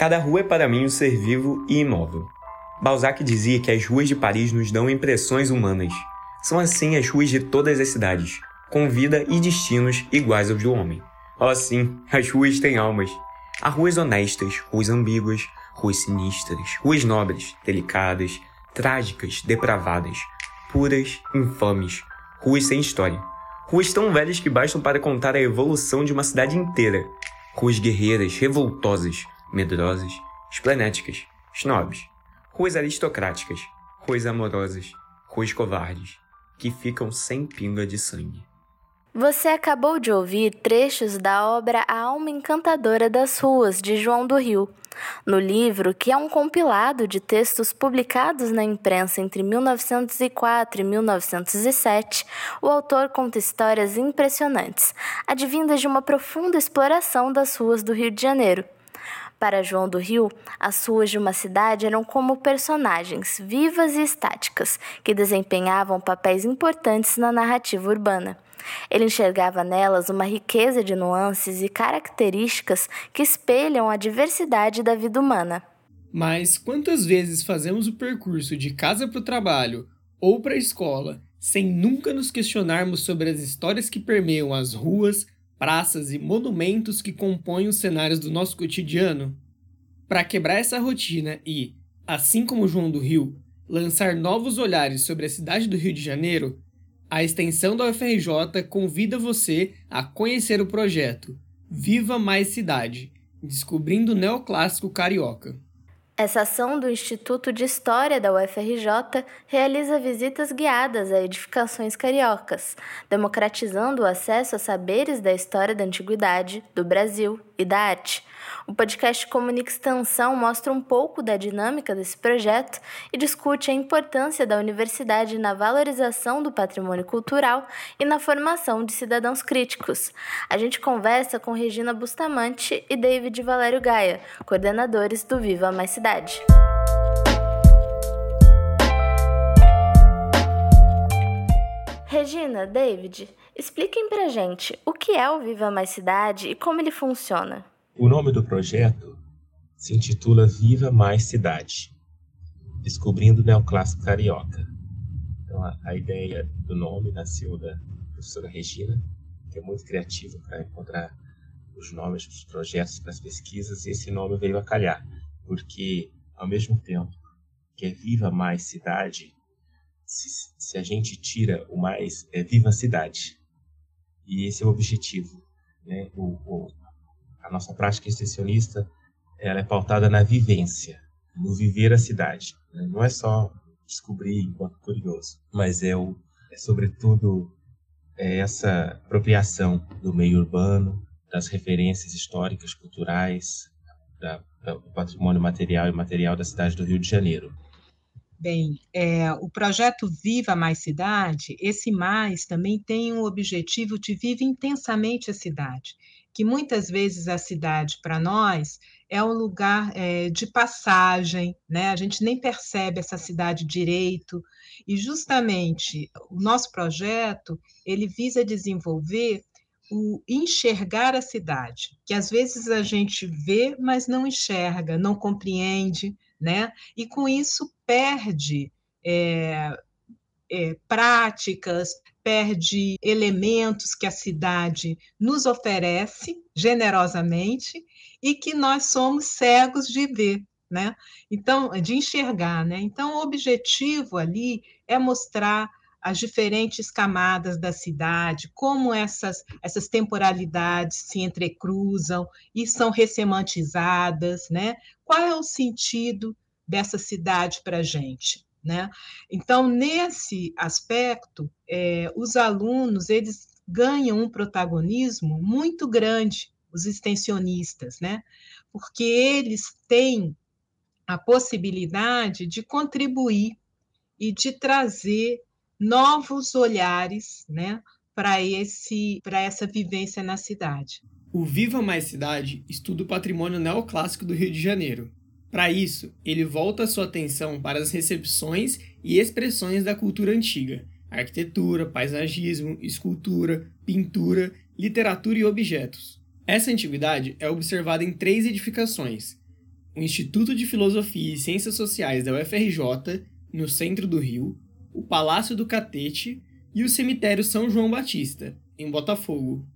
Cada rua é para mim um ser vivo e imóvel. Balzac dizia que as ruas de Paris nos dão impressões humanas. São assim as ruas de todas as cidades, com vida e destinos iguais aos do homem. Oh sim, as ruas têm almas. Há ruas honestas, ruas ambíguas, ruas sinistras, ruas nobres, delicadas, trágicas, depravadas, puras, infames, ruas sem história. Ruas tão velhas que bastam para contar a evolução de uma cidade inteira. Ruas guerreiras, revoltosas, medrosas, esplenéticas, snobs. Ruas aristocráticas, ruas amorosas, ruas covardes, que ficam sem pinga de sangue. Você acabou de ouvir trechos da obra A Alma Encantadora das Ruas, de João do Rio. No livro, que é um compilado de textos publicados na imprensa entre 1904 e 1907, o autor conta histórias impressionantes, advindas de uma profunda exploração das ruas do Rio de Janeiro. Para João do Rio, as ruas de uma cidade eram como personagens vivas e estáticas que desempenhavam papéis importantes na narrativa urbana. Ele enxergava nelas uma riqueza de nuances e características que espelham a diversidade da vida humana. Mas quantas vezes fazemos o percurso de casa para o trabalho ou para a escola sem nunca nos questionarmos sobre as histórias que permeiam as ruas, praças e monumentos que compõem os cenários do nosso cotidiano? Para quebrar essa rotina e, assim como João do Rio, lançar novos olhares sobre a cidade do Rio de Janeiro, a extensão da UFRJ convida você a conhecer o projeto Viva Mais Cidade, descobrindo o neoclássico carioca. Essa ação do Instituto de História da UFRJ realiza visitas guiadas a edificações cariocas, democratizando o acesso a saberes da história da antiguidade, do Brasil e da arte. O podcast Comunica Extensão mostra um pouco da dinâmica desse projeto e discute a importância da universidade na valorização do patrimônio cultural e na formação de cidadãos críticos. A gente conversa com Regina Bustamante e David Valério Gaia, coordenadores do Viva Mais Cidade. Regina, David, expliquem pra gente o que é o Viva Mais Cidade e como ele funciona. O nome do projeto se intitula Viva Mais Cidade, descobrindo o neoclássico carioca. Então, a, a ideia do nome nasceu da professora Regina, que é muito criativa para encontrar os nomes dos projetos para as pesquisas, e esse nome veio a calhar, porque, ao mesmo tempo que é Viva Mais Cidade, se, se a gente tira o mais, é Viva Cidade. E esse é o objetivo. Né? O, o, a nossa prática extensionista ela é pautada na vivência, no viver a cidade. Né? Não é só descobrir enquanto curioso, mas é, o, é sobretudo é essa apropriação do meio urbano, das referências históricas, culturais, da, do patrimônio material e material da cidade do Rio de Janeiro. Bem, é, o projeto Viva Mais Cidade, esse mais também tem o objetivo de viver intensamente a cidade que muitas vezes a cidade, para nós, é um lugar é, de passagem, né? A gente nem percebe essa cidade direito. E justamente o nosso projeto ele visa desenvolver o enxergar a cidade, que às vezes a gente vê, mas não enxerga, não compreende, né? E com isso perde é, é, práticas, perde elementos que a cidade nos oferece generosamente e que nós somos cegos de ver, né? Então, de enxergar, né? Então, o objetivo ali é mostrar as diferentes camadas da cidade, como essas, essas temporalidades se entrecruzam e são ressemantizadas, né? Qual é o sentido dessa cidade para a gente? Né? Então, nesse aspecto, é, os alunos eles ganham um protagonismo muito grande, os extensionistas, né? porque eles têm a possibilidade de contribuir e de trazer novos olhares né, para essa vivência na cidade. O Viva Mais Cidade estuda o patrimônio neoclássico do Rio de Janeiro, para isso, ele volta sua atenção para as recepções e expressões da cultura antiga, arquitetura, paisagismo, escultura, pintura, literatura e objetos. Essa antiguidade é observada em três edificações: o Instituto de Filosofia e Ciências Sociais da UFRJ, no centro do Rio, o Palácio do Catete e o Cemitério São João Batista, em Botafogo.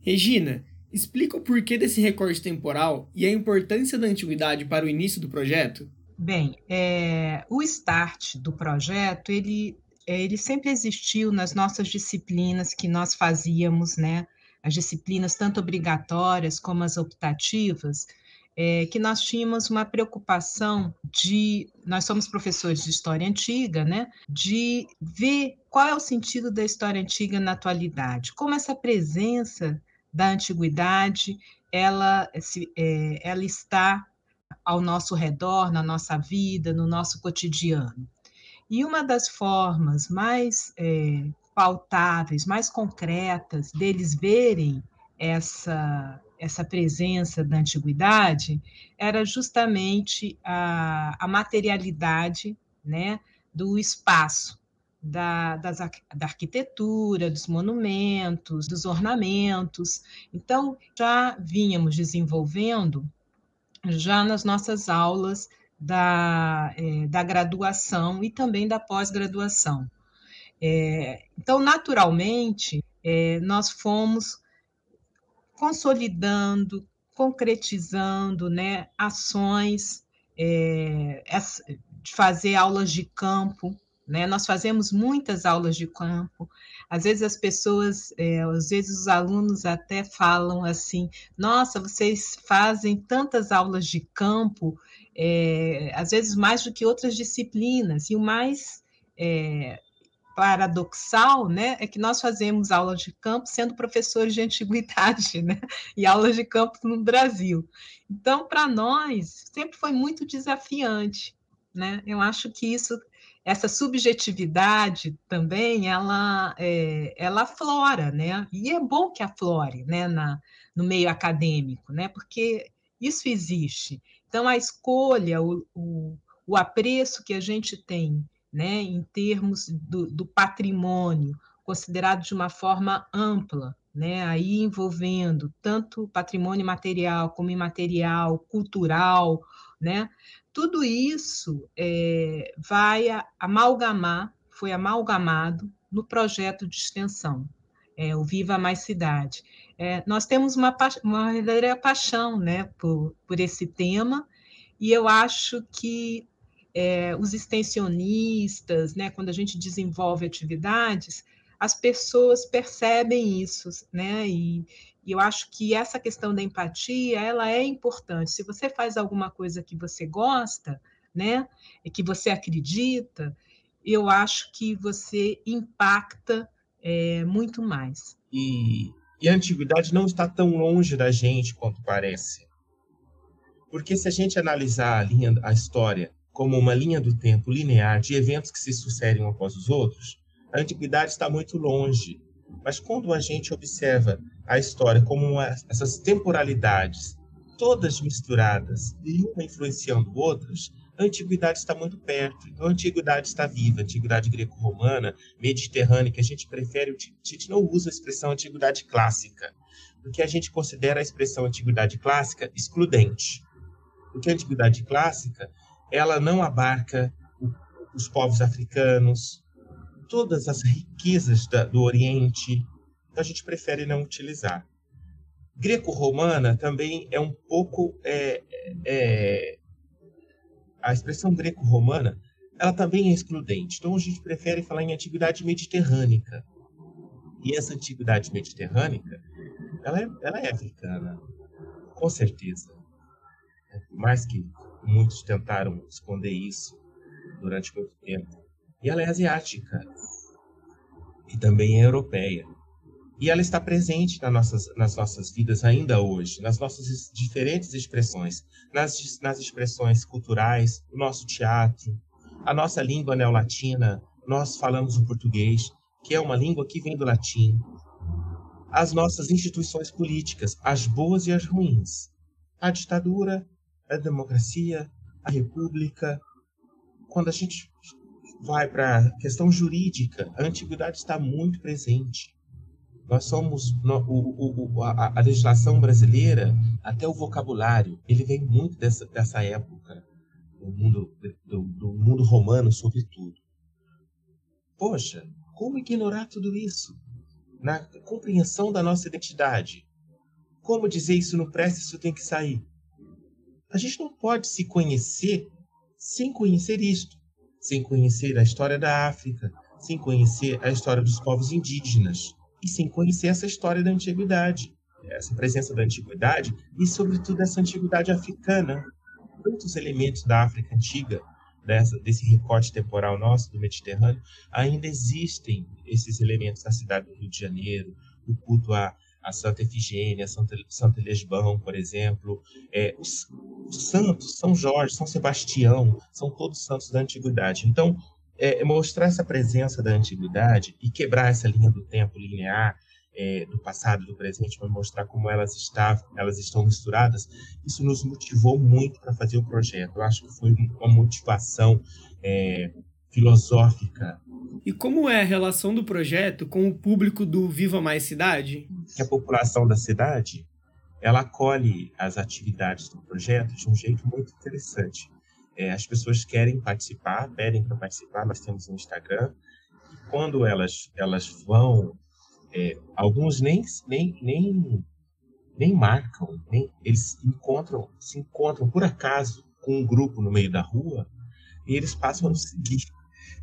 Regina, explica o porquê desse recorte temporal e a importância da antiguidade para o início do projeto? Bem, é, o start do projeto, ele, é, ele sempre existiu nas nossas disciplinas que nós fazíamos, né? As disciplinas tanto obrigatórias como as optativas, é, que nós tínhamos uma preocupação de, nós somos professores de história antiga, né, de ver qual é o sentido da história antiga na atualidade, como essa presença da antiguidade, ela, é, ela está ao nosso redor, na nossa vida, no nosso cotidiano. E uma das formas mais é, pautáveis, mais concretas deles verem essa essa presença da antiguidade era justamente a, a materialidade né, do espaço, da, das, da arquitetura, dos monumentos, dos ornamentos. Então, já vínhamos desenvolvendo, já nas nossas aulas da, é, da graduação e também da pós-graduação. É, então, naturalmente, é, nós fomos consolidando, concretizando né, ações, é, de fazer aulas de campo. Né? Nós fazemos muitas aulas de campo. Às vezes as pessoas, é, às vezes os alunos até falam assim: nossa, vocês fazem tantas aulas de campo, é, às vezes mais do que outras disciplinas. E o mais é, paradoxal, né, é que nós fazemos aulas de campo sendo professores de antiguidade, né, e aulas de campo no Brasil. Então, para nós, sempre foi muito desafiante, né? Eu acho que isso, essa subjetividade também, ela, é, ela aflora, né? E é bom que aflore, né, na, no meio acadêmico, né? Porque isso existe. Então, a escolha, o, o, o apreço que a gente tem né, em termos do, do patrimônio, considerado de uma forma ampla, né, aí envolvendo tanto patrimônio material como imaterial, cultural, né, tudo isso é, vai amalgamar, foi amalgamado no projeto de extensão, é, o Viva Mais Cidade. É, nós temos uma, uma verdadeira paixão né, por, por esse tema, e eu acho que é, os extensionistas, né, quando a gente desenvolve atividades, as pessoas percebem isso, né? E, e, eu acho que essa questão da empatia, ela é importante. Se você faz alguma coisa que você gosta, né, e que você acredita, eu acho que você impacta é, muito mais. E, e a antiguidade não está tão longe da gente quanto parece. Porque se a gente analisar a linha, a história como uma linha do tempo linear de eventos que se sucedem um após os outros, a antiguidade está muito longe. Mas quando a gente observa a história como uma, essas temporalidades todas misturadas e uma influenciando outras, a antiguidade está muito perto. Então, a antiguidade está viva. A antiguidade greco-romana, mediterrânea, que a gente prefere, a gente não usa a expressão antiguidade clássica, porque a gente considera a expressão antiguidade clássica excludente. Porque a antiguidade clássica ela não abarca os povos africanos, todas as riquezas da, do Oriente, então a gente prefere não utilizar. Greco-romana também é um pouco. É, é, a expressão greco-romana ela também é excludente, então a gente prefere falar em antiguidade mediterrânica. E essa antiguidade mediterrânica, ela é, ela é africana, com certeza. Por mais que Muitos tentaram esconder isso durante muito tempo. E ela é asiática. E também é europeia. E ela está presente nas nossas, nas nossas vidas ainda hoje, nas nossas diferentes expressões, nas, nas expressões culturais, o nosso teatro, a nossa língua neolatina, nós falamos o português, que é uma língua que vem do latim, as nossas instituições políticas, as boas e as ruins, a ditadura a democracia, a república. Quando a gente vai para a questão jurídica, a antiguidade está muito presente. Nós somos no, o, o, a, a, legislação brasileira, até o vocabulário, ele vem muito dessa, dessa época do mundo, do, do mundo romano, sobretudo. Poxa, como ignorar tudo isso? Na compreensão da nossa identidade. Como dizer isso não presta, isso tem que sair? A gente não pode se conhecer sem conhecer isto, sem conhecer a história da África, sem conhecer a história dos povos indígenas e sem conhecer essa história da antiguidade, essa presença da antiguidade e, sobretudo, essa antiguidade africana. Muitos elementos da África antiga, dessa, desse recorte temporal nosso do Mediterrâneo, ainda existem esses elementos na cidade do Rio de Janeiro, o culto a, a Santa Efigênia, Santa, Santa Lesbão, por exemplo, é, os, os, santos, São Jorge, São Sebastião, são todos santos da antiguidade. Então, é, é, mostrar essa presença da antiguidade e quebrar essa linha do tempo linear é, do passado e do presente, para mostrar como elas, está, elas estão misturadas, isso nos motivou muito para fazer o projeto. Eu acho que foi uma motivação é, filosófica. E como é a relação do projeto com o público do Viva Mais Cidade? Que a população da cidade ela acolhe as atividades do projeto de um jeito muito interessante. É, as pessoas querem participar, pedem para participar, nós temos um Instagram, e quando elas, elas vão, é, alguns nem, nem, nem, nem marcam, nem, eles encontram, se encontram por acaso com um grupo no meio da rua e eles passam a nos seguir.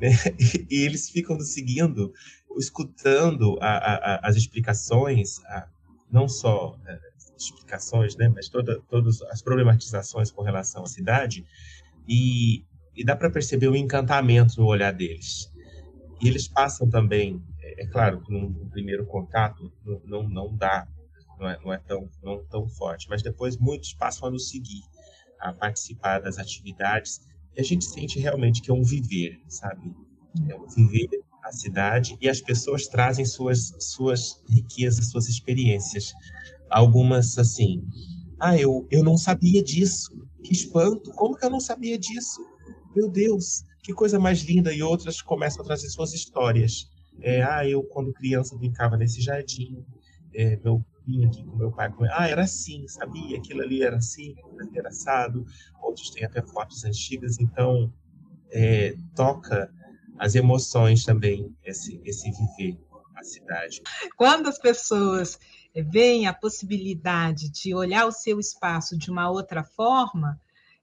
Né? E, eles ficam seguindo, escutando a, a, as explicações, a, não só é, explicações, né, mas toda, todas as problematizações com relação à cidade, e, e dá para perceber o encantamento no olhar deles. E eles passam também, é, é claro, no primeiro contato não, não, não dá, não é, não é tão, não tão forte, mas depois muitos passam a nos seguir, a participar das atividades, e a gente sente realmente que é um viver, sabe? É um viver a cidade e as pessoas trazem suas suas riquezas, suas experiências. Algumas assim, ah, eu, eu não sabia disso. Que espanto! Como que eu não sabia disso? Meu Deus, que coisa mais linda! E outras começam a trazer suas histórias. É, ah, eu quando criança brincava nesse jardim, é, meu vinha aqui com meu pai. Com... Ah, era assim, sabia? Aquilo ali era assim, era assado. Têm até fotos antigas, então é, toca as emoções também, esse, esse viver a cidade. Quando as pessoas veem a possibilidade de olhar o seu espaço de uma outra forma,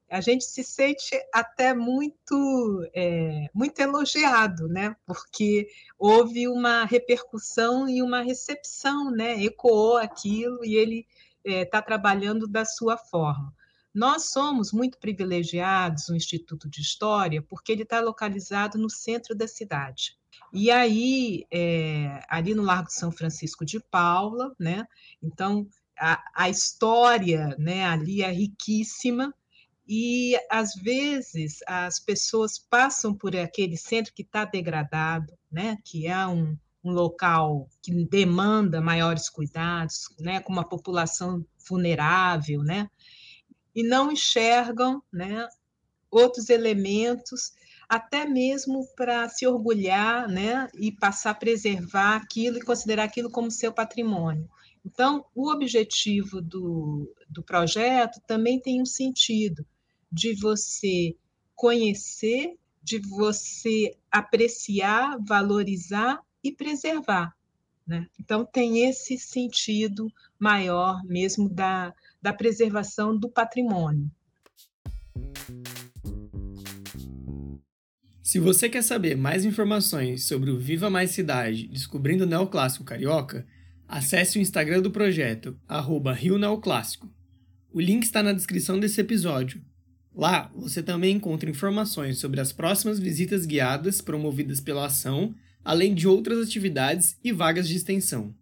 a gente se sente até muito é, muito elogiado, né? Porque houve uma repercussão e uma recepção, né? Ecoou aquilo e ele está é, trabalhando da sua forma. Nós somos muito privilegiados no Instituto de História porque ele está localizado no centro da cidade. E aí, é, ali no Largo São Francisco de Paula, né? Então, a, a história né, ali é riquíssima, e às vezes as pessoas passam por aquele centro que está degradado, né? que é um, um local que demanda maiores cuidados, né? com uma população vulnerável, né? E não enxergam né? outros elementos até mesmo para se orgulhar né, e passar a preservar aquilo e considerar aquilo como seu patrimônio. Então, o objetivo do, do projeto também tem um sentido de você conhecer, de você apreciar, valorizar e preservar. Né? Então, tem esse sentido maior mesmo da, da preservação do patrimônio. Se você quer saber mais informações sobre o Viva Mais Cidade Descobrindo o Neoclássico Carioca, acesse o Instagram do projeto, arroba Rio Neoclássico. O link está na descrição desse episódio. Lá você também encontra informações sobre as próximas visitas guiadas promovidas pela ação, além de outras atividades e vagas de extensão.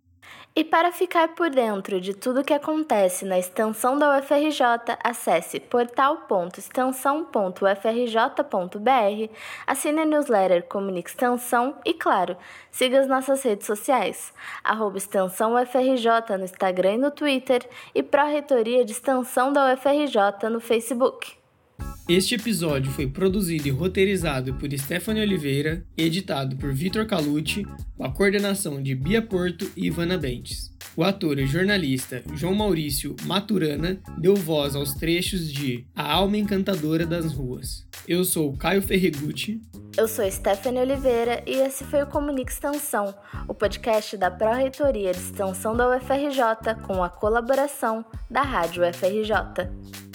E para ficar por dentro de tudo que acontece na extensão da UFRJ, acesse portal.extensão.ufrj.br, assine a newsletter Comunique Extensão e, claro, siga as nossas redes sociais, arroba Extensão UFRJ no Instagram e no Twitter e Pró-Reitoria de Extensão da UFRJ no Facebook. Este episódio foi produzido e roteirizado por Stephanie Oliveira, editado por Vitor Calucci, com a coordenação de Bia Porto e Ivana Bentes. O ator e jornalista João Maurício Maturana deu voz aos trechos de A Alma Encantadora das Ruas. Eu sou Caio Ferregutti. Eu sou Stephanie Oliveira e esse foi o Comunique Extensão, o podcast da Pró-Reitoria de Extensão da UFRJ com a colaboração da Rádio UFRJ.